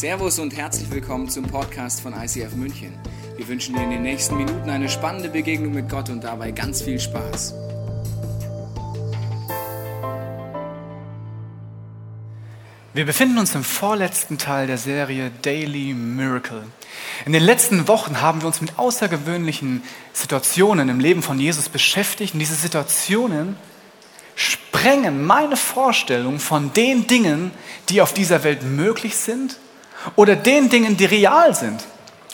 Servus und herzlich willkommen zum Podcast von ICF München. Wir wünschen dir in den nächsten Minuten eine spannende Begegnung mit Gott und dabei ganz viel Spaß. Wir befinden uns im vorletzten Teil der Serie Daily Miracle. In den letzten Wochen haben wir uns mit außergewöhnlichen Situationen im Leben von Jesus beschäftigt und diese Situationen sprengen meine Vorstellung von den Dingen, die auf dieser Welt möglich sind oder den Dingen, die real sind.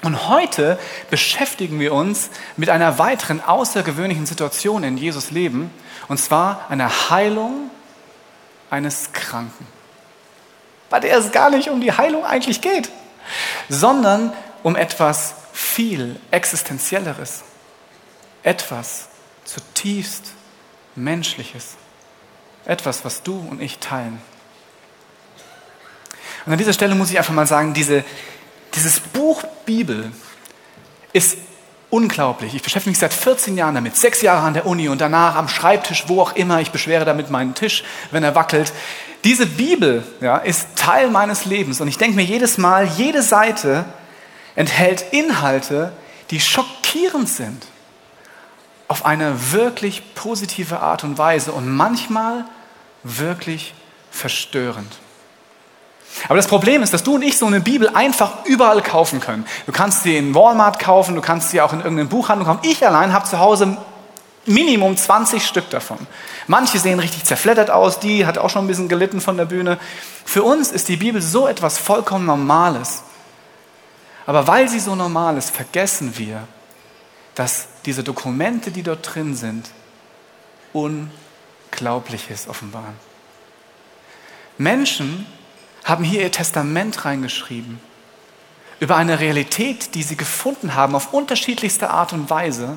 Und heute beschäftigen wir uns mit einer weiteren außergewöhnlichen Situation in Jesus Leben, und zwar einer Heilung eines Kranken bei der es gar nicht um die Heilung eigentlich geht, sondern um etwas viel Existenzielleres, etwas zutiefst Menschliches, etwas, was du und ich teilen. Und an dieser Stelle muss ich einfach mal sagen, diese, dieses Buch Bibel ist unglaublich. Ich beschäftige mich seit 14 Jahren damit, sechs Jahre an der Uni und danach am Schreibtisch, wo auch immer. Ich beschwere damit meinen Tisch, wenn er wackelt. Diese Bibel ja, ist Teil meines Lebens und ich denke mir jedes Mal, jede Seite enthält Inhalte, die schockierend sind. Auf eine wirklich positive Art und Weise und manchmal wirklich verstörend. Aber das Problem ist, dass du und ich so eine Bibel einfach überall kaufen können. Du kannst sie in Walmart kaufen, du kannst sie auch in irgendeinem Buchhandlung kaufen. Ich allein habe zu Hause Minimum 20 Stück davon. Manche sehen richtig zerfleddert aus, die hat auch schon ein bisschen gelitten von der Bühne. Für uns ist die Bibel so etwas vollkommen Normales. Aber weil sie so normal ist, vergessen wir, dass diese Dokumente, die dort drin sind, Unglaubliches offenbaren. Menschen haben hier ihr Testament reingeschrieben über eine Realität, die sie gefunden haben auf unterschiedlichste Art und Weise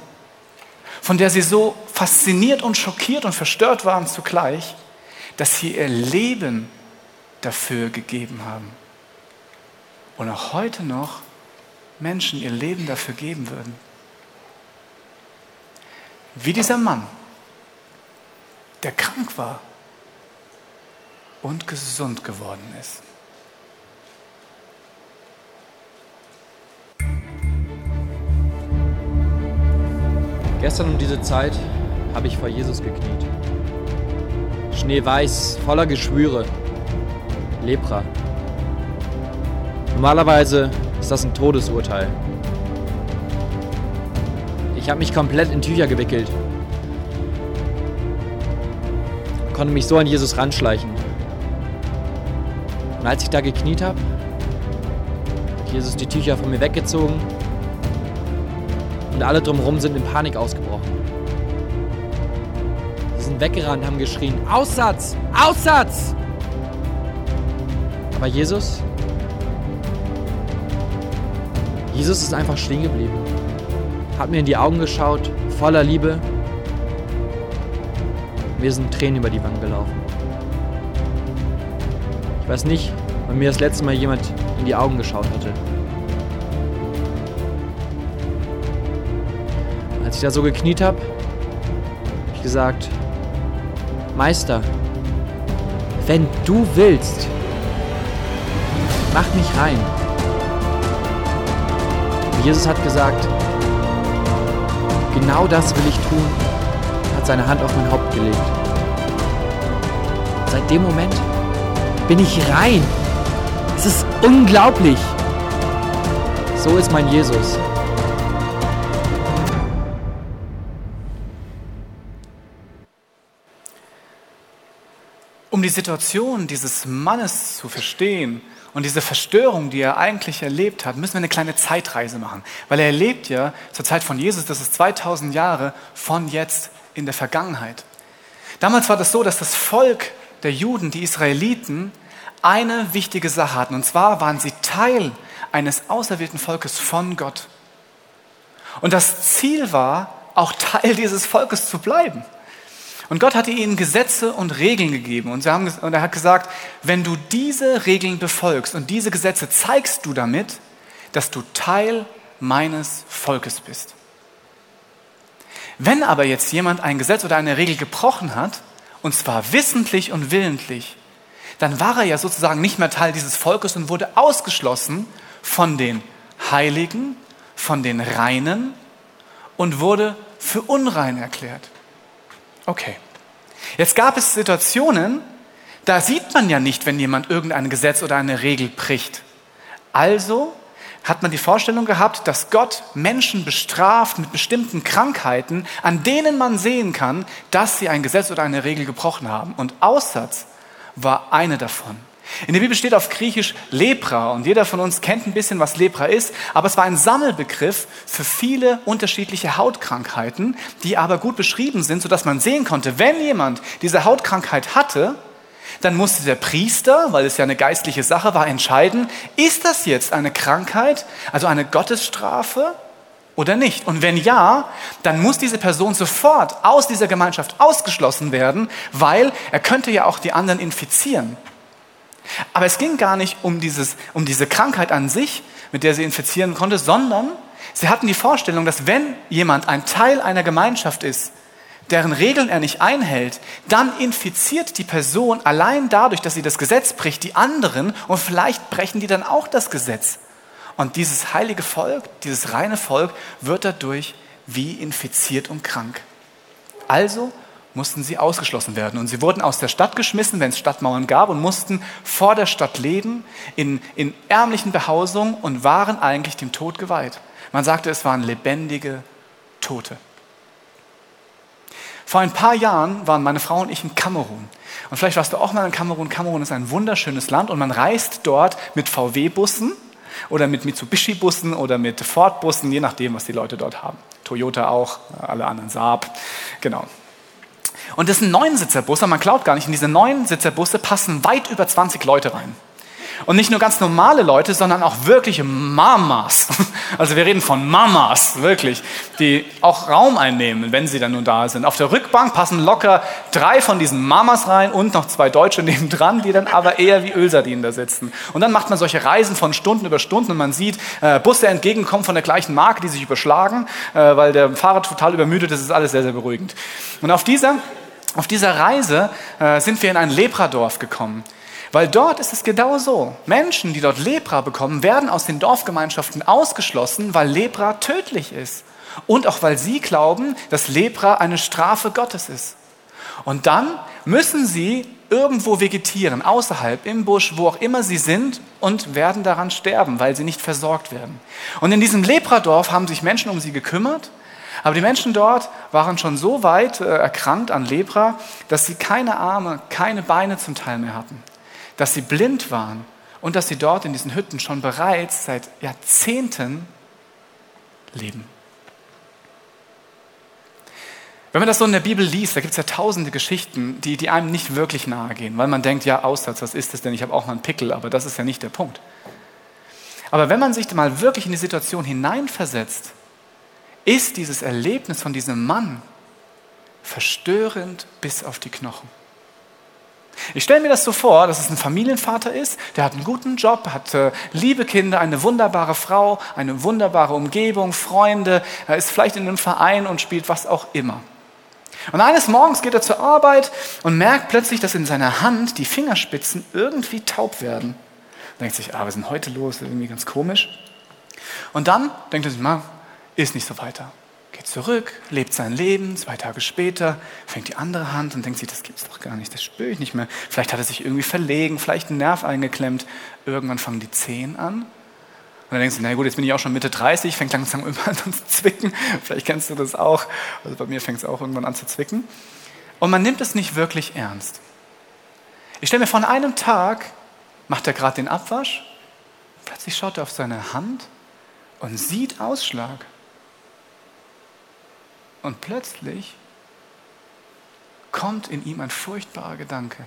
von der sie so fasziniert und schockiert und verstört waren zugleich, dass sie ihr Leben dafür gegeben haben. Und auch heute noch Menschen ihr Leben dafür geben würden. Wie dieser Mann, der krank war und gesund geworden ist. Gestern um diese Zeit habe ich vor Jesus gekniet. Schneeweiß, voller Geschwüre, Lepra. Normalerweise ist das ein Todesurteil. Ich habe mich komplett in Tücher gewickelt. Konnte mich so an Jesus ranschleichen. Und als ich da gekniet habe, hat Jesus die Tücher von mir weggezogen und alle drumherum sind in Panik ausgebrochen. Sie sind weggerannt, haben geschrien, Aussatz! Aussatz! Aber Jesus? Jesus ist einfach stehen geblieben. Hat mir in die Augen geschaut, voller Liebe. Mir sind Tränen über die Wangen gelaufen. Ich weiß nicht, wann mir das letzte Mal jemand in die Augen geschaut hatte. Ich da so gekniet habe, habe ich gesagt, Meister, wenn du willst, mach mich rein. Und Jesus hat gesagt, genau das will ich tun, hat seine Hand auf mein Haupt gelegt. Seit dem Moment bin ich rein. Es ist unglaublich. So ist mein Jesus. Die Situation dieses Mannes zu verstehen und diese Verstörung, die er eigentlich erlebt hat, müssen wir eine kleine Zeitreise machen. Weil er lebt ja zur Zeit von Jesus, das ist 2000 Jahre von jetzt in der Vergangenheit. Damals war das so, dass das Volk der Juden, die Israeliten, eine wichtige Sache hatten. Und zwar waren sie Teil eines auserwählten Volkes von Gott. Und das Ziel war, auch Teil dieses Volkes zu bleiben. Und Gott hatte ihnen Gesetze und Regeln gegeben. Und, haben, und er hat gesagt, wenn du diese Regeln befolgst und diese Gesetze, zeigst du damit, dass du Teil meines Volkes bist. Wenn aber jetzt jemand ein Gesetz oder eine Regel gebrochen hat, und zwar wissentlich und willentlich, dann war er ja sozusagen nicht mehr Teil dieses Volkes und wurde ausgeschlossen von den Heiligen, von den Reinen und wurde für unrein erklärt. Okay. Jetzt gab es Situationen, da sieht man ja nicht, wenn jemand irgendein Gesetz oder eine Regel bricht. Also hat man die Vorstellung gehabt, dass Gott Menschen bestraft mit bestimmten Krankheiten, an denen man sehen kann, dass sie ein Gesetz oder eine Regel gebrochen haben. Und Aussatz war eine davon. In der Bibel steht auf Griechisch Lepra und jeder von uns kennt ein bisschen, was Lepra ist, aber es war ein Sammelbegriff für viele unterschiedliche Hautkrankheiten, die aber gut beschrieben sind, sodass man sehen konnte, wenn jemand diese Hautkrankheit hatte, dann musste der Priester, weil es ja eine geistliche Sache war, entscheiden, ist das jetzt eine Krankheit, also eine Gottesstrafe oder nicht? Und wenn ja, dann muss diese Person sofort aus dieser Gemeinschaft ausgeschlossen werden, weil er könnte ja auch die anderen infizieren. Aber es ging gar nicht um, dieses, um diese Krankheit an sich, mit der sie infizieren konnte, sondern sie hatten die Vorstellung, dass wenn jemand ein Teil einer Gemeinschaft ist, deren Regeln er nicht einhält, dann infiziert die Person allein dadurch, dass sie das Gesetz bricht, die anderen und vielleicht brechen die dann auch das Gesetz. Und dieses heilige Volk, dieses reine Volk wird dadurch wie infiziert und krank. Also mussten sie ausgeschlossen werden. Und sie wurden aus der Stadt geschmissen, wenn es Stadtmauern gab, und mussten vor der Stadt leben, in, in ärmlichen Behausungen und waren eigentlich dem Tod geweiht. Man sagte, es waren lebendige Tote. Vor ein paar Jahren waren meine Frau und ich in Kamerun. Und vielleicht warst du auch mal in Kamerun. Kamerun ist ein wunderschönes Land und man reist dort mit VW-Bussen oder mit Mitsubishi-Bussen oder mit Ford-Bussen, je nachdem, was die Leute dort haben. Toyota auch, alle anderen Saab, genau. Und das sind Neunsitzer-Busse, man glaubt gar nicht, in diese Neunsitzer-Busse passen weit über 20 Leute rein. Und nicht nur ganz normale Leute, sondern auch wirkliche Mamas. Also wir reden von Mamas, wirklich, die auch Raum einnehmen, wenn sie dann nun da sind. Auf der Rückbank passen locker drei von diesen Mamas rein und noch zwei Deutsche nebendran, die dann aber eher wie Ölsardinen da sitzen. Und dann macht man solche Reisen von Stunden über Stunden und man sieht äh, Busse entgegenkommen von der gleichen Marke, die sich überschlagen, äh, weil der Fahrer total übermüdet ist. Das ist alles sehr, sehr beruhigend. Und auf dieser, auf dieser Reise äh, sind wir in ein Lepradorf gekommen. Weil dort ist es genau so. Menschen, die dort Lepra bekommen, werden aus den Dorfgemeinschaften ausgeschlossen, weil Lepra tödlich ist. Und auch weil sie glauben, dass Lepra eine Strafe Gottes ist. Und dann müssen sie irgendwo vegetieren, außerhalb, im Busch, wo auch immer sie sind, und werden daran sterben, weil sie nicht versorgt werden. Und in diesem Lepradorf haben sich Menschen um sie gekümmert, aber die Menschen dort waren schon so weit äh, erkrankt an Lepra, dass sie keine Arme, keine Beine zum Teil mehr hatten dass sie blind waren und dass sie dort in diesen Hütten schon bereits seit Jahrzehnten leben. Wenn man das so in der Bibel liest, da gibt es ja tausende Geschichten, die, die einem nicht wirklich nahe gehen, weil man denkt, ja, Aussatz, was ist das denn? Ich habe auch mal einen Pickel, aber das ist ja nicht der Punkt. Aber wenn man sich mal wirklich in die Situation hineinversetzt, ist dieses Erlebnis von diesem Mann verstörend bis auf die Knochen. Ich stelle mir das so vor, dass es ein Familienvater ist, der hat einen guten Job, hat äh, liebe Kinder, eine wunderbare Frau, eine wunderbare Umgebung, Freunde, er ist vielleicht in einem Verein und spielt was auch immer. Und eines Morgens geht er zur Arbeit und merkt plötzlich, dass in seiner Hand die Fingerspitzen irgendwie taub werden. Denkt sich, ah, was ist denn heute los? Irgendwie ganz komisch. Und dann denkt er sich, mal, ist nicht so weiter geht zurück, lebt sein Leben. Zwei Tage später fängt die andere Hand und denkt sich, das gibt's doch gar nicht, das spüre ich nicht mehr. Vielleicht hat er sich irgendwie verlegen, vielleicht einen Nerv eingeklemmt. Irgendwann fangen die Zehen an. Und dann denkst du, na gut, jetzt bin ich auch schon Mitte 30, fängt langsam irgendwann an zu zwicken. Vielleicht kennst du das auch. Also bei mir fängt es auch irgendwann an zu zwicken. Und man nimmt es nicht wirklich ernst. Ich stelle mir vor, an einem Tag macht er gerade den Abwasch, plötzlich schaut er auf seine Hand und sieht Ausschlag. Und plötzlich kommt in ihm ein furchtbarer Gedanke.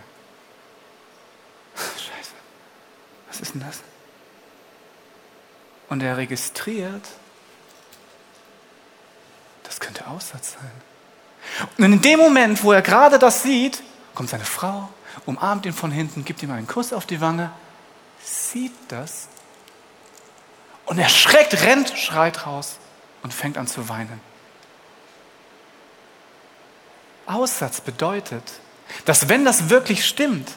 Scheiße, was ist denn das? Und er registriert, das könnte Aussatz sein. Und in dem Moment, wo er gerade das sieht, kommt seine Frau, umarmt ihn von hinten, gibt ihm einen Kuss auf die Wange, sieht das und er schreckt, rennt, schreit raus und fängt an zu weinen. Aussatz bedeutet, dass wenn das wirklich stimmt,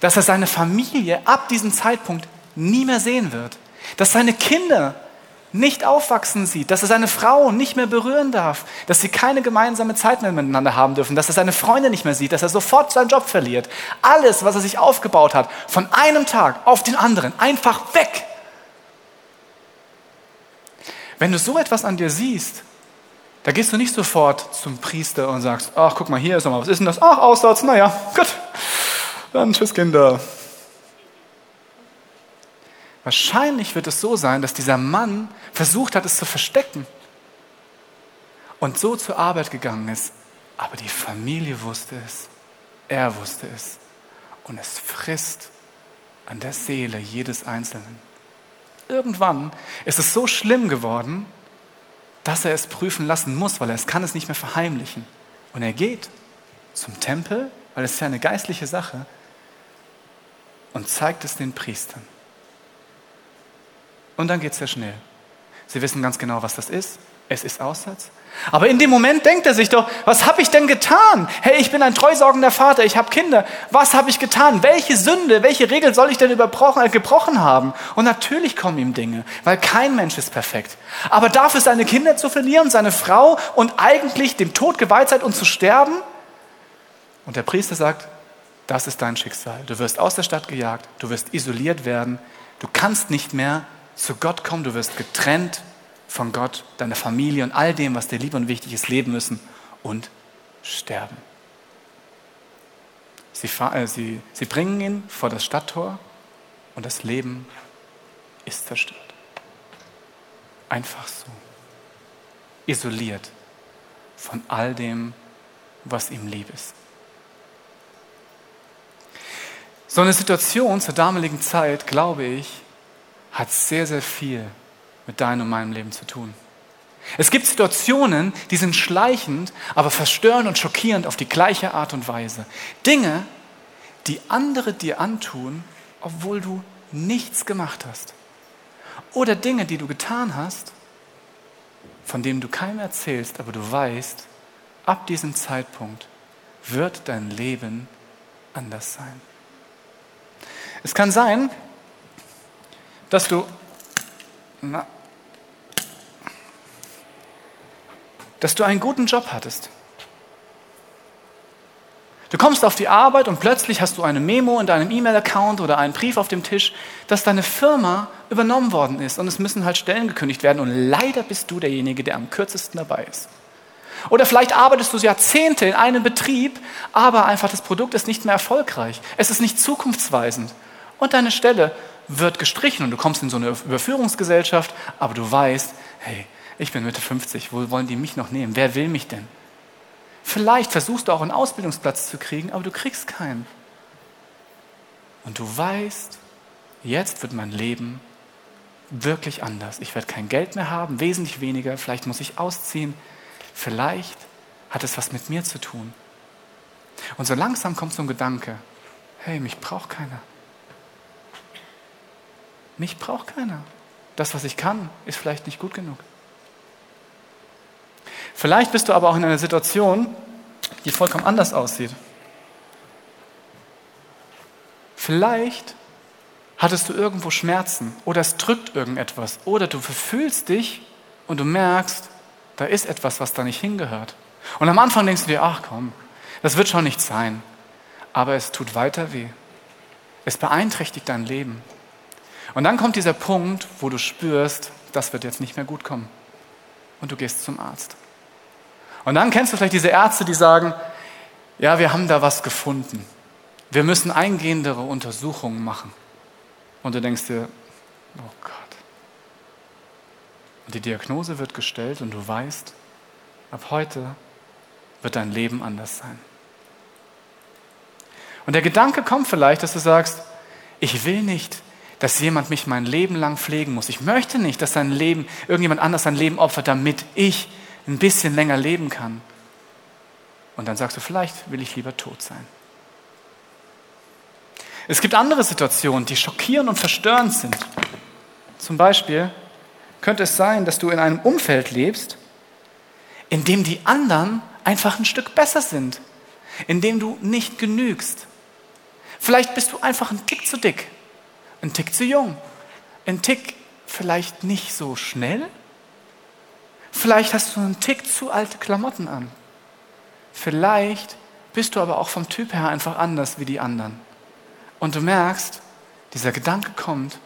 dass er seine Familie ab diesem Zeitpunkt nie mehr sehen wird, dass seine Kinder nicht aufwachsen sieht, dass er seine Frau nicht mehr berühren darf, dass sie keine gemeinsame Zeit mehr miteinander haben dürfen, dass er seine Freunde nicht mehr sieht, dass er sofort seinen Job verliert. Alles, was er sich aufgebaut hat, von einem Tag auf den anderen, einfach weg. Wenn du so etwas an dir siehst, da gehst du nicht sofort zum Priester und sagst, ach, guck mal, hier ist nochmal, was ist denn das? Ach, Aussatz, naja, gut, dann tschüss Kinder. Wahrscheinlich wird es so sein, dass dieser Mann versucht hat, es zu verstecken und so zur Arbeit gegangen ist. Aber die Familie wusste es, er wusste es und es frisst an der Seele jedes Einzelnen. Irgendwann ist es so schlimm geworden, dass er es prüfen lassen muss, weil er es kann es nicht mehr verheimlichen. Und er geht zum Tempel, weil es ist ja eine geistliche Sache, und zeigt es den Priestern. Und dann geht es sehr schnell. Sie wissen ganz genau, was das ist. Es ist Aussatz. Aber in dem Moment denkt er sich doch, was habe ich denn getan? Hey, ich bin ein treusorgender Vater, ich habe Kinder. Was habe ich getan? Welche Sünde, welche Regel soll ich denn äh, gebrochen haben? Und natürlich kommen ihm Dinge, weil kein Mensch ist perfekt. Aber dafür seine Kinder zu verlieren, seine Frau und eigentlich dem Tod geweiht sein und zu sterben? Und der Priester sagt, das ist dein Schicksal. Du wirst aus der Stadt gejagt, du wirst isoliert werden, du kannst nicht mehr zu Gott kommen, du wirst getrennt von Gott, deiner Familie und all dem, was dir lieb und wichtig ist, leben müssen und sterben. Sie, äh, sie, sie bringen ihn vor das Stadttor und das Leben ist zerstört. Einfach so. Isoliert von all dem, was ihm lieb ist. So eine Situation zur damaligen Zeit, glaube ich, hat sehr, sehr viel mit deinem und meinem Leben zu tun. Es gibt Situationen, die sind schleichend, aber verstörend und schockierend auf die gleiche Art und Weise. Dinge, die andere dir antun, obwohl du nichts gemacht hast. Oder Dinge, die du getan hast, von denen du keinem erzählst, aber du weißt, ab diesem Zeitpunkt wird dein Leben anders sein. Es kann sein, dass du, na, dass du einen guten Job hattest. Du kommst auf die Arbeit und plötzlich hast du eine Memo in deinem E-Mail-Account oder einen Brief auf dem Tisch, dass deine Firma übernommen worden ist und es müssen halt Stellen gekündigt werden und leider bist du derjenige, der am kürzesten dabei ist. Oder vielleicht arbeitest du Jahrzehnte in einem Betrieb, aber einfach das Produkt ist nicht mehr erfolgreich. Es ist nicht zukunftsweisend. Und deine Stelle wird gestrichen und du kommst in so eine Überführungsgesellschaft, aber du weißt, hey, ich bin Mitte 50, wo wollen die mich noch nehmen? Wer will mich denn? Vielleicht versuchst du auch einen Ausbildungsplatz zu kriegen, aber du kriegst keinen. Und du weißt, jetzt wird mein Leben wirklich anders. Ich werde kein Geld mehr haben, wesentlich weniger, vielleicht muss ich ausziehen, vielleicht hat es was mit mir zu tun. Und so langsam kommt so ein Gedanke, hey, mich braucht keiner. Mich braucht keiner. Das, was ich kann, ist vielleicht nicht gut genug. Vielleicht bist du aber auch in einer Situation, die vollkommen anders aussieht. Vielleicht hattest du irgendwo Schmerzen oder es drückt irgendetwas oder du verfühlst dich und du merkst, da ist etwas, was da nicht hingehört. Und am Anfang denkst du dir, ach komm, das wird schon nicht sein. Aber es tut weiter weh. Es beeinträchtigt dein Leben. Und dann kommt dieser Punkt, wo du spürst, das wird jetzt nicht mehr gut kommen. Und du gehst zum Arzt. Und dann kennst du vielleicht diese Ärzte, die sagen, ja, wir haben da was gefunden. Wir müssen eingehendere Untersuchungen machen. Und du denkst dir, oh Gott. Und die Diagnose wird gestellt und du weißt, ab heute wird dein Leben anders sein. Und der Gedanke kommt vielleicht, dass du sagst, ich will nicht dass jemand mich mein Leben lang pflegen muss. Ich möchte nicht, dass sein Leben, irgendjemand anders sein Leben opfert, damit ich ein bisschen länger leben kann. Und dann sagst du, vielleicht will ich lieber tot sein. Es gibt andere Situationen, die schockierend und verstörend sind. Zum Beispiel könnte es sein, dass du in einem Umfeld lebst, in dem die anderen einfach ein Stück besser sind, in dem du nicht genügst. Vielleicht bist du einfach ein Tick zu dick, ein Tick zu jung, ein Tick vielleicht nicht so schnell. Vielleicht hast du einen Tick zu alte Klamotten an. Vielleicht bist du aber auch vom Typ her einfach anders wie die anderen. Und du merkst, dieser Gedanke kommt,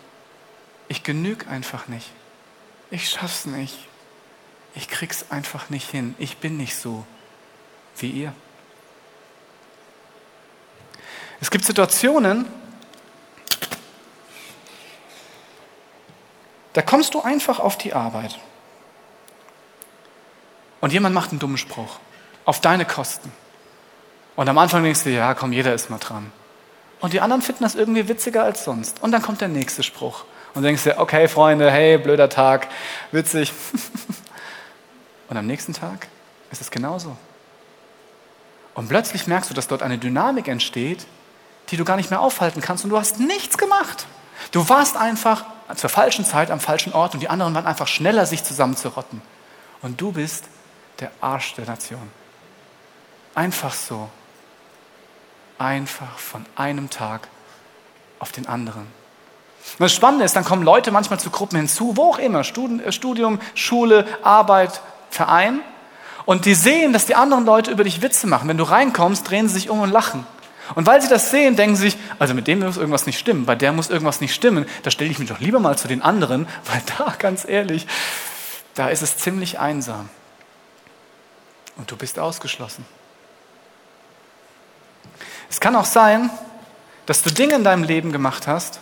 ich genüge einfach nicht. Ich schaff's nicht. Ich krieg's einfach nicht hin. Ich bin nicht so wie ihr. Es gibt Situationen, da kommst du einfach auf die Arbeit und jemand macht einen dummen Spruch auf deine Kosten. Und am Anfang denkst du, ja, komm, jeder ist mal dran. Und die anderen finden das irgendwie witziger als sonst. Und dann kommt der nächste Spruch. Und denkst dir, okay, Freunde, hey, blöder Tag, witzig. Und am nächsten Tag ist es genauso. Und plötzlich merkst du, dass dort eine Dynamik entsteht, die du gar nicht mehr aufhalten kannst und du hast nichts gemacht. Du warst einfach zur falschen Zeit am falschen Ort und die anderen waren einfach schneller, sich zusammenzurotten. Und du bist der Arsch der Nation. Einfach so. Einfach von einem Tag auf den anderen. Und das Spannende ist, dann kommen Leute manchmal zu Gruppen hinzu, wo auch immer, äh, Studium, Schule, Arbeit, Verein. Und die sehen, dass die anderen Leute über dich Witze machen. Wenn du reinkommst, drehen sie sich um und lachen. Und weil sie das sehen, denken sie sich, also mit dem muss irgendwas nicht stimmen, bei der muss irgendwas nicht stimmen, da stelle ich mich doch lieber mal zu den anderen, weil da, ganz ehrlich, da ist es ziemlich einsam. Und du bist ausgeschlossen. Es kann auch sein, dass du Dinge in deinem Leben gemacht hast,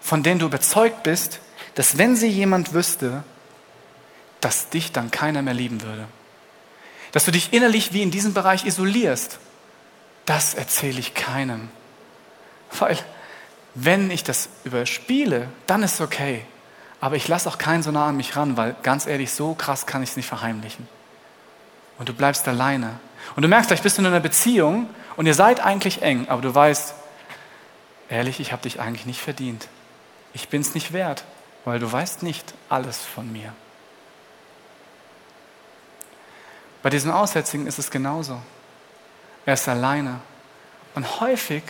von denen du überzeugt bist, dass wenn sie jemand wüsste, dass dich dann keiner mehr lieben würde. Dass du dich innerlich wie in diesem Bereich isolierst. Das erzähle ich keinem. Weil wenn ich das überspiele, dann ist es okay. Aber ich lasse auch keinen so nah an mich ran, weil ganz ehrlich, so krass kann ich es nicht verheimlichen. Und du bleibst alleine. Und du merkst, vielleicht bist du in einer Beziehung und ihr seid eigentlich eng, aber du weißt, ehrlich, ich habe dich eigentlich nicht verdient. Ich bin es nicht wert, weil du weißt nicht alles von mir. Bei diesem Aussätzigen ist es genauso. Er ist alleine und häufig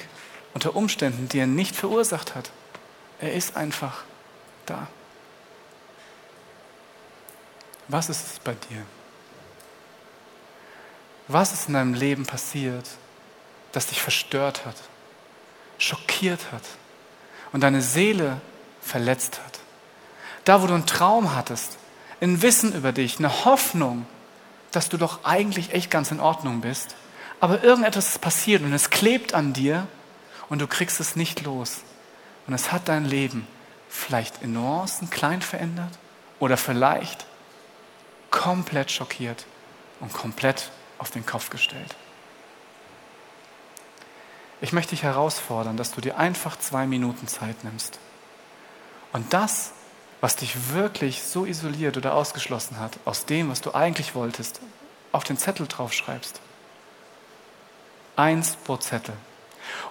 unter Umständen, die er nicht verursacht hat. Er ist einfach da. Was ist es bei dir? Was ist in deinem Leben passiert, das dich verstört hat, schockiert hat und deine Seele verletzt hat? Da, wo du einen Traum hattest, ein Wissen über dich, eine Hoffnung, dass du doch eigentlich echt ganz in Ordnung bist, aber irgendetwas ist passiert und es klebt an dir und du kriegst es nicht los. Und es hat dein Leben vielleicht in Nuancen klein verändert oder vielleicht komplett schockiert und komplett auf den Kopf gestellt. Ich möchte dich herausfordern, dass du dir einfach zwei Minuten Zeit nimmst und das, was dich wirklich so isoliert oder ausgeschlossen hat, aus dem, was du eigentlich wolltest, auf den Zettel draufschreibst. Eins pro Zettel.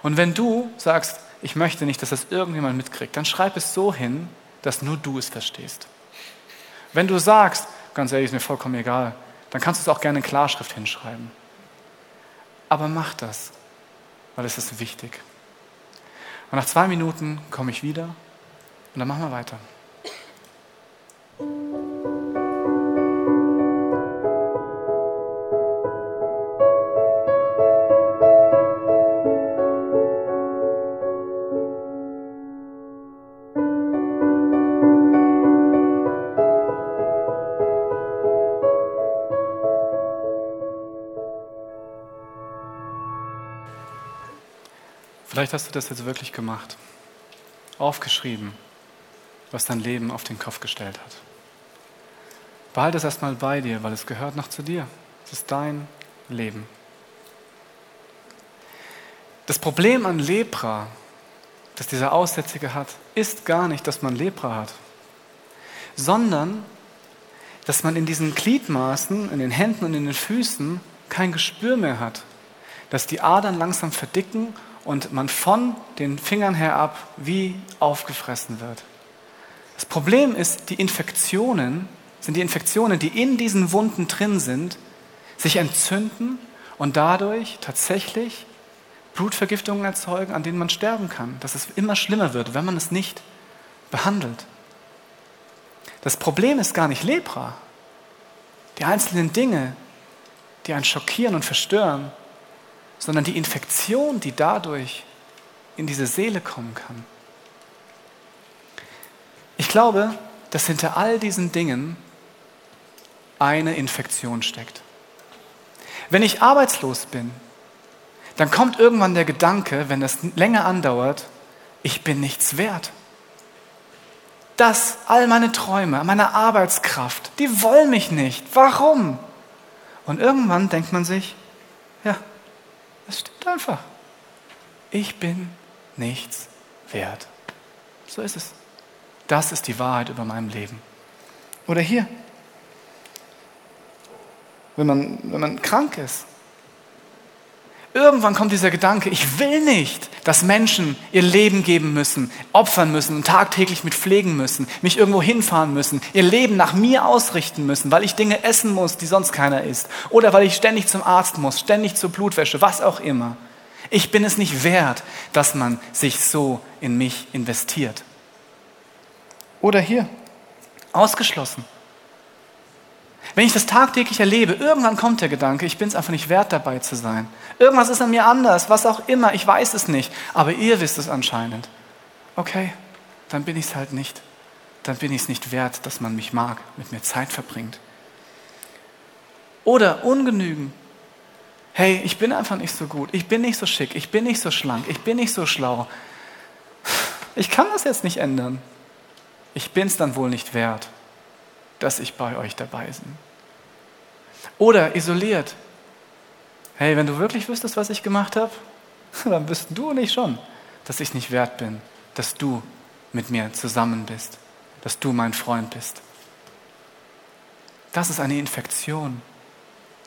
Und wenn du sagst, ich möchte nicht, dass das irgendjemand mitkriegt, dann schreib es so hin, dass nur du es verstehst. Wenn du sagst, ganz ehrlich, ist mir vollkommen egal, dann kannst du es auch gerne in Klarschrift hinschreiben. Aber mach das, weil es ist wichtig. Und nach zwei Minuten komme ich wieder und dann machen wir weiter. Vielleicht hast du das jetzt wirklich gemacht, aufgeschrieben, was dein Leben auf den Kopf gestellt hat. Behalte es erstmal bei dir, weil es gehört noch zu dir. Es ist dein Leben. Das Problem an Lepra, das dieser Aussätzige hat, ist gar nicht, dass man Lepra hat, sondern dass man in diesen Gliedmaßen, in den Händen und in den Füßen kein Gespür mehr hat, dass die Adern langsam verdicken und man von den Fingern her ab wie aufgefressen wird. Das Problem ist, die Infektionen sind die Infektionen, die in diesen Wunden drin sind, sich entzünden und dadurch tatsächlich Blutvergiftungen erzeugen, an denen man sterben kann, dass es immer schlimmer wird, wenn man es nicht behandelt. Das Problem ist gar nicht Lepra. Die einzelnen Dinge, die einen schockieren und verstören, sondern die Infektion, die dadurch in diese Seele kommen kann. Ich glaube, dass hinter all diesen Dingen eine Infektion steckt. Wenn ich arbeitslos bin, dann kommt irgendwann der Gedanke, wenn es länger andauert, ich bin nichts wert. Das, all meine Träume, meine Arbeitskraft, die wollen mich nicht. Warum? Und irgendwann denkt man sich, ja, es stimmt einfach. Ich bin nichts wert. So ist es. Das ist die Wahrheit über meinem Leben. Oder hier, wenn man, wenn man krank ist. Irgendwann kommt dieser Gedanke, ich will nicht, dass Menschen ihr Leben geben müssen, opfern müssen und tagtäglich mit pflegen müssen, mich irgendwo hinfahren müssen, ihr Leben nach mir ausrichten müssen, weil ich Dinge essen muss, die sonst keiner isst. Oder weil ich ständig zum Arzt muss, ständig zur Blutwäsche, was auch immer. Ich bin es nicht wert, dass man sich so in mich investiert. Oder hier, ausgeschlossen. Wenn ich das tagtäglich erlebe, irgendwann kommt der Gedanke, ich bin es einfach nicht wert, dabei zu sein. Irgendwas ist an mir anders, was auch immer, ich weiß es nicht, aber ihr wisst es anscheinend. Okay, dann bin ich es halt nicht. Dann bin ich es nicht wert, dass man mich mag, mit mir Zeit verbringt. Oder ungenügen. Hey, ich bin einfach nicht so gut, ich bin nicht so schick, ich bin nicht so schlank, ich bin nicht so schlau. Ich kann das jetzt nicht ändern. Ich bin es dann wohl nicht wert dass ich bei euch dabei bin. Oder isoliert. Hey, wenn du wirklich wüsstest, was ich gemacht habe, dann wüssten du und ich schon, dass ich nicht wert bin, dass du mit mir zusammen bist, dass du mein Freund bist. Das ist eine Infektion,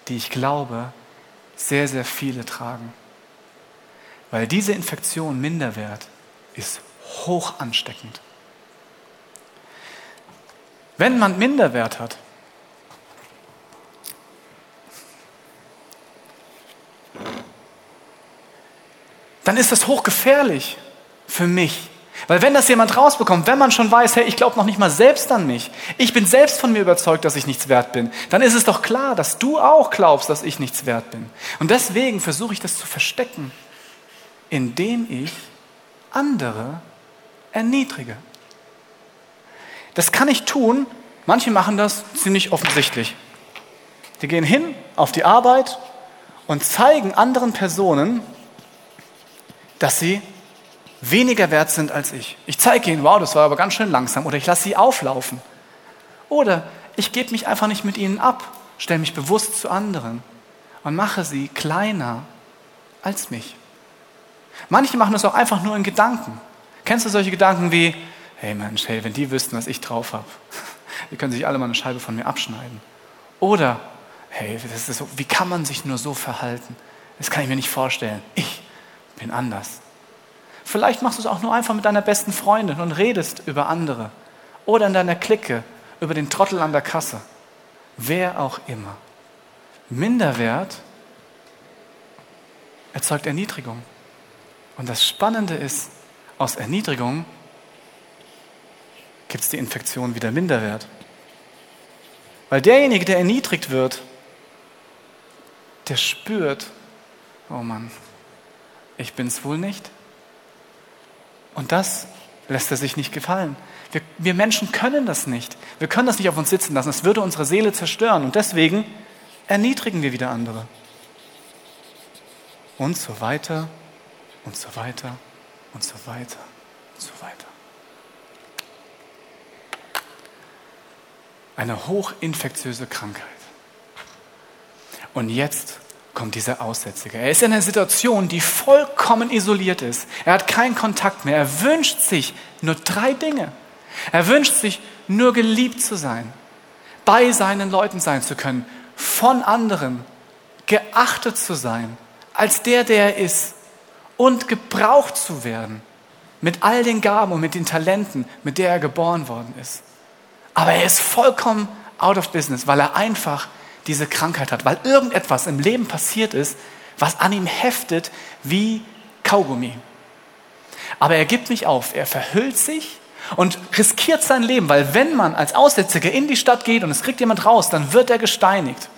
die ich glaube, sehr, sehr viele tragen. Weil diese Infektion Minderwert ist hoch ansteckend. Wenn man Minderwert hat, dann ist das hochgefährlich für mich. Weil wenn das jemand rausbekommt, wenn man schon weiß, hey, ich glaube noch nicht mal selbst an mich, ich bin selbst von mir überzeugt, dass ich nichts wert bin, dann ist es doch klar, dass du auch glaubst, dass ich nichts wert bin. Und deswegen versuche ich das zu verstecken, indem ich andere erniedrige. Das kann ich tun. Manche machen das ziemlich offensichtlich. Die gehen hin auf die Arbeit und zeigen anderen Personen, dass sie weniger wert sind als ich. Ich zeige ihnen, wow, das war aber ganz schön langsam. Oder ich lasse sie auflaufen. Oder ich gebe mich einfach nicht mit ihnen ab, stelle mich bewusst zu anderen und mache sie kleiner als mich. Manche machen das auch einfach nur in Gedanken. Kennst du solche Gedanken wie, hey Mensch, hey, wenn die wüssten, was ich drauf habe, die können sich alle mal eine Scheibe von mir abschneiden. Oder, hey, so, wie kann man sich nur so verhalten? Das kann ich mir nicht vorstellen. Ich bin anders. Vielleicht machst du es auch nur einfach mit deiner besten Freundin und redest über andere. Oder in deiner Clique über den Trottel an der Kasse. Wer auch immer. Minderwert erzeugt Erniedrigung. Und das Spannende ist, aus Erniedrigung gibt es die Infektion wieder Minderwert. Weil derjenige, der erniedrigt wird, der spürt, oh Mann, ich bin es wohl nicht. Und das lässt er sich nicht gefallen. Wir, wir, Menschen können das nicht. Wir können das nicht auf uns sitzen lassen. Es würde unsere Seele zerstören. Und deswegen erniedrigen wir wieder andere. Und so weiter und so weiter und so weiter und so weiter. Eine hochinfektiöse Krankheit. Und jetzt kommt dieser Aussätzige. Er ist in einer Situation, die vollkommen isoliert ist. Er hat keinen Kontakt mehr. Er wünscht sich nur drei Dinge. Er wünscht sich nur geliebt zu sein, bei seinen Leuten sein zu können, von anderen geachtet zu sein, als der, der er ist und gebraucht zu werden mit all den Gaben und mit den Talenten, mit der er geboren worden ist. Aber er ist vollkommen out of business, weil er einfach diese Krankheit hat, weil irgendetwas im Leben passiert ist, was an ihm heftet wie Kaugummi. Aber er gibt nicht auf, er verhüllt sich und riskiert sein Leben, weil wenn man als Aussätziger in die Stadt geht und es kriegt jemand raus, dann wird er gesteinigt.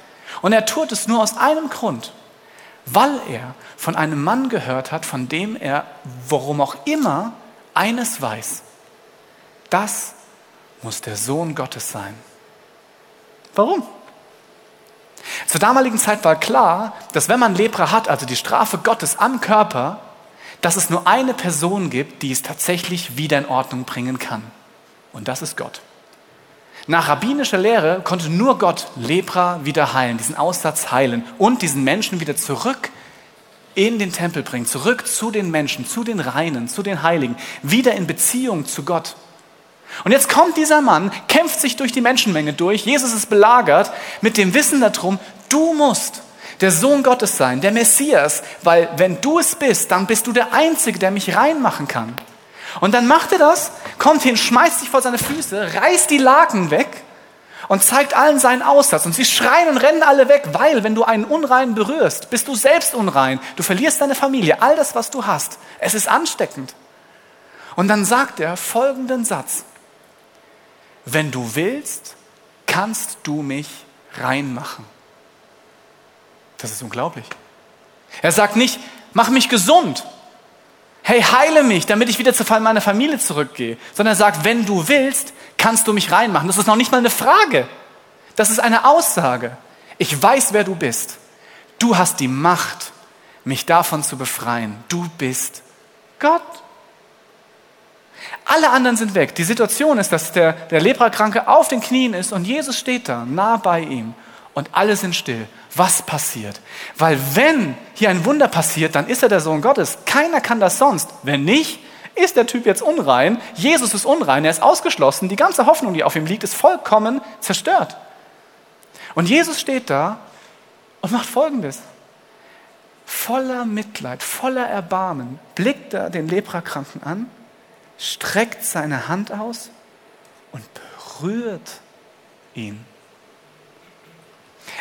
Und er tut es nur aus einem Grund, weil er von einem Mann gehört hat, von dem er, worum auch immer, eines weiß. Das muss der Sohn Gottes sein. Warum? Zur damaligen Zeit war klar, dass wenn man Lepra hat, also die Strafe Gottes am Körper, dass es nur eine Person gibt, die es tatsächlich wieder in Ordnung bringen kann. Und das ist Gott. Nach rabbinischer Lehre konnte nur Gott Lepra wieder heilen, diesen Aussatz heilen und diesen Menschen wieder zurück in den Tempel bringen, zurück zu den Menschen, zu den Reinen, zu den Heiligen, wieder in Beziehung zu Gott. Und jetzt kommt dieser Mann, kämpft sich durch die Menschenmenge durch, Jesus ist belagert mit dem Wissen darum, du musst der Sohn Gottes sein, der Messias, weil wenn du es bist, dann bist du der Einzige, der mich reinmachen kann. Und dann macht er das, kommt hin, schmeißt sich vor seine Füße, reißt die Laken weg und zeigt allen seinen Aussatz. Und sie schreien und rennen alle weg, weil wenn du einen Unreinen berührst, bist du selbst unrein. Du verlierst deine Familie, all das, was du hast. Es ist ansteckend. Und dann sagt er folgenden Satz. Wenn du willst, kannst du mich reinmachen. Das ist unglaublich. Er sagt nicht, mach mich gesund. Hey, heile mich, damit ich wieder zu meiner Familie zurückgehe. Sondern er sagt, wenn du willst, kannst du mich reinmachen. Das ist noch nicht mal eine Frage. Das ist eine Aussage. Ich weiß, wer du bist. Du hast die Macht, mich davon zu befreien. Du bist Gott. Alle anderen sind weg. Die Situation ist, dass der, der Leprakranke auf den Knien ist und Jesus steht da, nah bei ihm. Und alle sind still was passiert. Weil wenn hier ein Wunder passiert, dann ist er der Sohn Gottes. Keiner kann das sonst. Wenn nicht, ist der Typ jetzt unrein. Jesus ist unrein, er ist ausgeschlossen. Die ganze Hoffnung, die auf ihm liegt, ist vollkommen zerstört. Und Jesus steht da und macht Folgendes. Voller Mitleid, voller Erbarmen blickt er den Leprakranken an, streckt seine Hand aus und berührt ihn.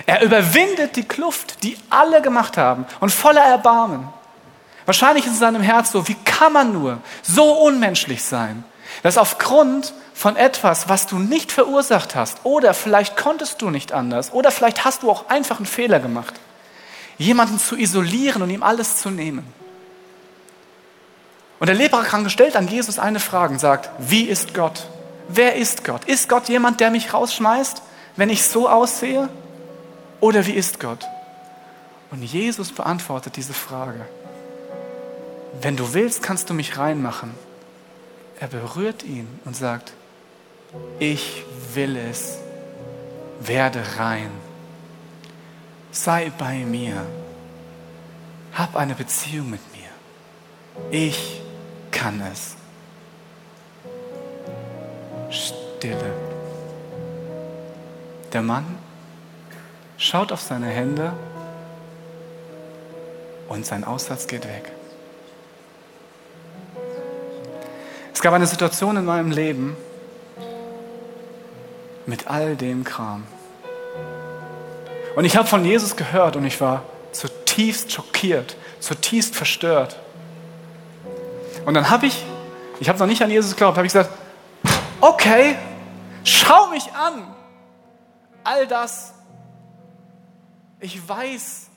Er überwindet die Kluft, die alle gemacht haben und voller Erbarmen. Wahrscheinlich ist in seinem Herz so, wie kann man nur so unmenschlich sein, dass aufgrund von etwas, was du nicht verursacht hast, oder vielleicht konntest du nicht anders, oder vielleicht hast du auch einfach einen Fehler gemacht, jemanden zu isolieren und ihm alles zu nehmen. Und der Leprakranke stellt an Jesus eine Frage und sagt, wie ist Gott? Wer ist Gott? Ist Gott jemand, der mich rausschmeißt, wenn ich so aussehe? Oder wie ist Gott? Und Jesus beantwortet diese Frage. Wenn du willst, kannst du mich reinmachen. Er berührt ihn und sagt, ich will es, werde rein. Sei bei mir. Hab eine Beziehung mit mir. Ich kann es. Stille. Der Mann schaut auf seine Hände und sein Aussatz geht weg. Es gab eine Situation in meinem Leben mit all dem Kram. Und ich habe von Jesus gehört und ich war zutiefst schockiert, zutiefst verstört. Und dann habe ich, ich habe noch nicht an Jesus geglaubt, habe ich gesagt, okay, schau mich an. All das ich weiß,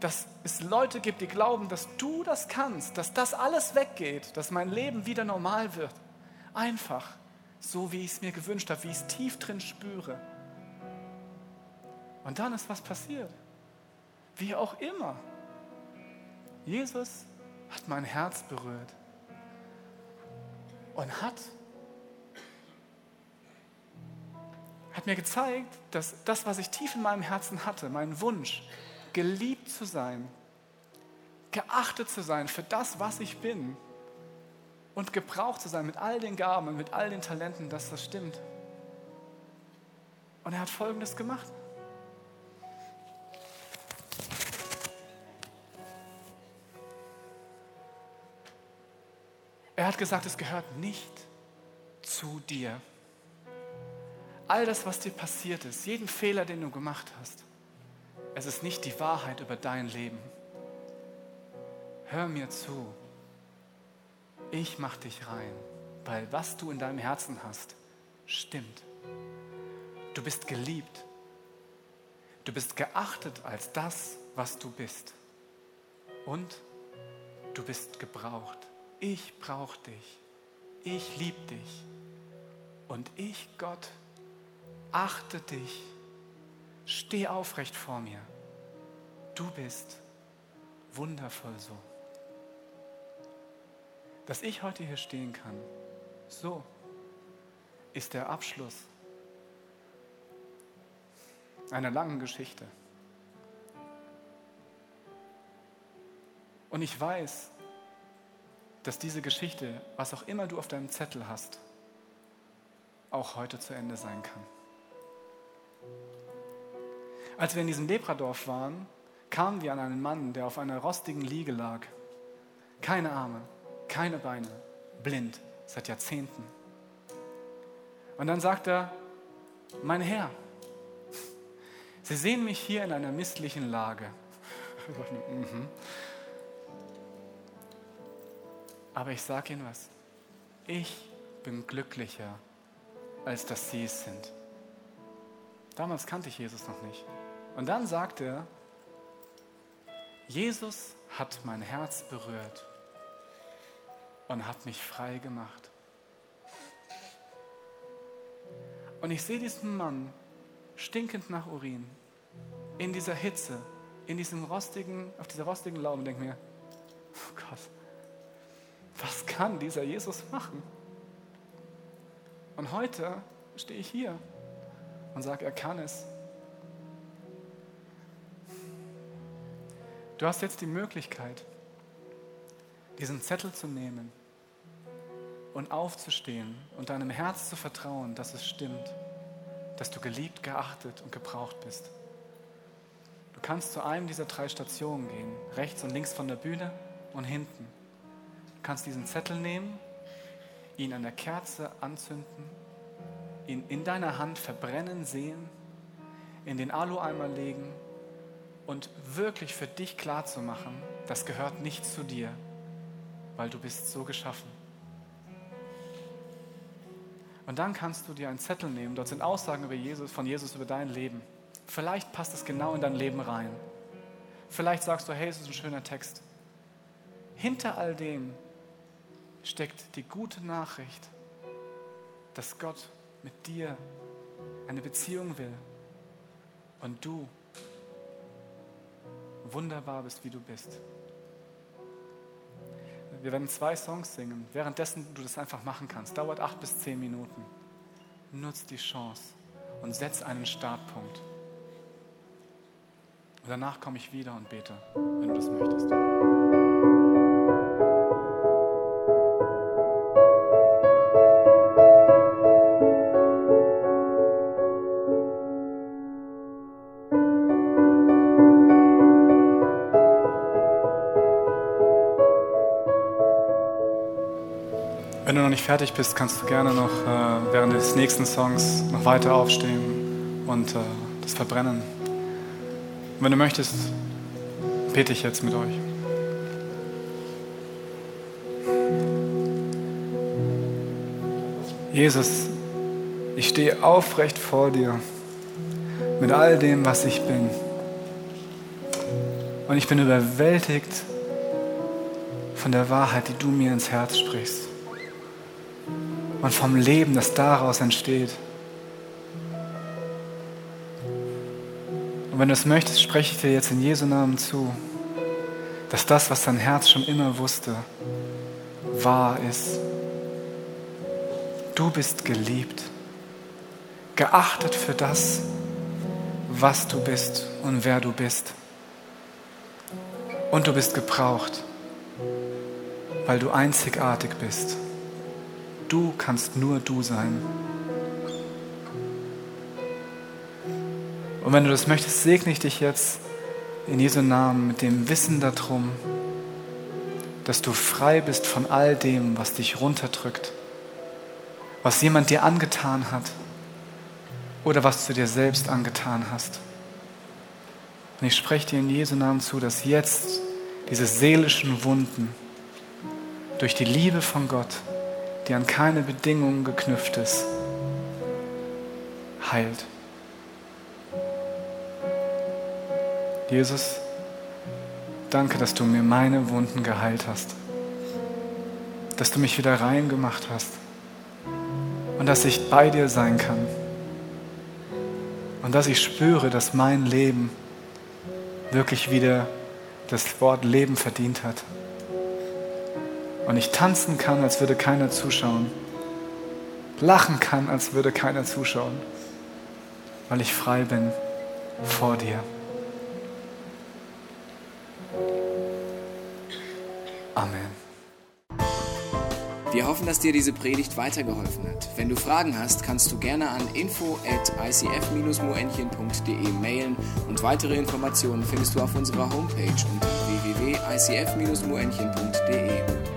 dass es Leute gibt, die glauben, dass du das kannst, dass das alles weggeht, dass mein Leben wieder normal wird. Einfach, so wie ich es mir gewünscht habe, wie ich es tief drin spüre. Und dann ist was passiert. Wie auch immer. Jesus hat mein Herz berührt und hat hat mir gezeigt, dass das, was ich tief in meinem Herzen hatte, mein Wunsch, geliebt zu sein, geachtet zu sein für das, was ich bin und gebraucht zu sein mit all den Gaben und mit all den Talenten, dass das stimmt. Und er hat Folgendes gemacht. Er hat gesagt, es gehört nicht zu dir all das, was dir passiert ist, jeden Fehler, den du gemacht hast, es ist nicht die Wahrheit über dein Leben. hör mir zu. Ich mach dich rein, weil was du in deinem Herzen hast, stimmt. Du bist geliebt. Du bist geachtet als das, was du bist. Und du bist gebraucht. Ich brauche dich. Ich liebe dich. Und ich, Gott, achte dich. Steh aufrecht vor mir. Du bist wundervoll so. Dass ich heute hier stehen kann, so ist der Abschluss einer langen Geschichte. Und ich weiß, dass diese Geschichte, was auch immer du auf deinem Zettel hast, auch heute zu Ende sein kann. Als wir in diesem Lepradorf waren, kamen wir an einen Mann, der auf einer rostigen Liege lag. Keine Arme, keine Beine, blind seit Jahrzehnten. Und dann sagt er, mein Herr, Sie sehen mich hier in einer misslichen Lage. Aber ich sage Ihnen was, ich bin glücklicher, als dass Sie es sind. Damals kannte ich Jesus noch nicht. Und dann sagt er, Jesus hat mein Herz berührt und hat mich frei gemacht. Und ich sehe diesen Mann stinkend nach Urin, in dieser Hitze, in diesem rostigen, auf dieser rostigen Laube und denke mir, oh Gott, was kann dieser Jesus machen? Und heute stehe ich hier und sage, er kann es. Du hast jetzt die Möglichkeit, diesen Zettel zu nehmen und aufzustehen und deinem Herz zu vertrauen, dass es stimmt, dass du geliebt, geachtet und gebraucht bist. Du kannst zu einem dieser drei Stationen gehen, rechts und links von der Bühne und hinten. Du kannst diesen Zettel nehmen, ihn an der Kerze anzünden, ihn in deiner Hand verbrennen sehen, in den Alueimer legen und wirklich für dich klar zu machen, das gehört nicht zu dir, weil du bist so geschaffen. Und dann kannst du dir einen Zettel nehmen, dort sind Aussagen über Jesus, von Jesus über dein Leben. Vielleicht passt es genau in dein Leben rein. Vielleicht sagst du, hey, es ist ein schöner Text. Hinter all dem steckt die gute Nachricht, dass Gott mit dir eine Beziehung will und du wunderbar bist, wie du bist. Wir werden zwei Songs singen, währenddessen du das einfach machen kannst. Dauert acht bis zehn Minuten. Nutz die Chance und setz einen Startpunkt. Und danach komme ich wieder und bete, wenn du das möchtest. Fertig bist, kannst du gerne noch äh, während des nächsten Songs noch weiter aufstehen und äh, das verbrennen. Und wenn du möchtest, bete ich jetzt mit euch. Jesus, ich stehe aufrecht vor dir mit all dem, was ich bin. Und ich bin überwältigt von der Wahrheit, die du mir ins Herz sprichst und vom Leben, das daraus entsteht. Und wenn du es möchtest, spreche ich dir jetzt in Jesu Namen zu, dass das, was dein Herz schon immer wusste, wahr ist. Du bist geliebt, geachtet für das, was du bist und wer du bist. Und du bist gebraucht, weil du einzigartig bist. Du kannst nur du sein. Und wenn du das möchtest, segne ich dich jetzt in Jesu Namen mit dem Wissen darum, dass du frei bist von all dem, was dich runterdrückt, was jemand dir angetan hat oder was du dir selbst angetan hast. Und ich spreche dir in Jesu Namen zu, dass jetzt diese seelischen Wunden durch die Liebe von Gott, die an keine Bedingungen geknüpft ist, heilt. Jesus, danke, dass du mir meine Wunden geheilt hast, dass du mich wieder rein gemacht hast und dass ich bei dir sein kann und dass ich spüre, dass mein Leben wirklich wieder das Wort Leben verdient hat. Und ich tanzen kann, als würde keiner zuschauen. Lachen kann, als würde keiner zuschauen. Weil ich frei bin vor dir. Amen. Wir hoffen, dass dir diese Predigt weitergeholfen hat. Wenn du Fragen hast, kannst du gerne an info at icf-moenchen.de mailen und weitere Informationen findest du auf unserer Homepage unter www.icf-moenchen.de.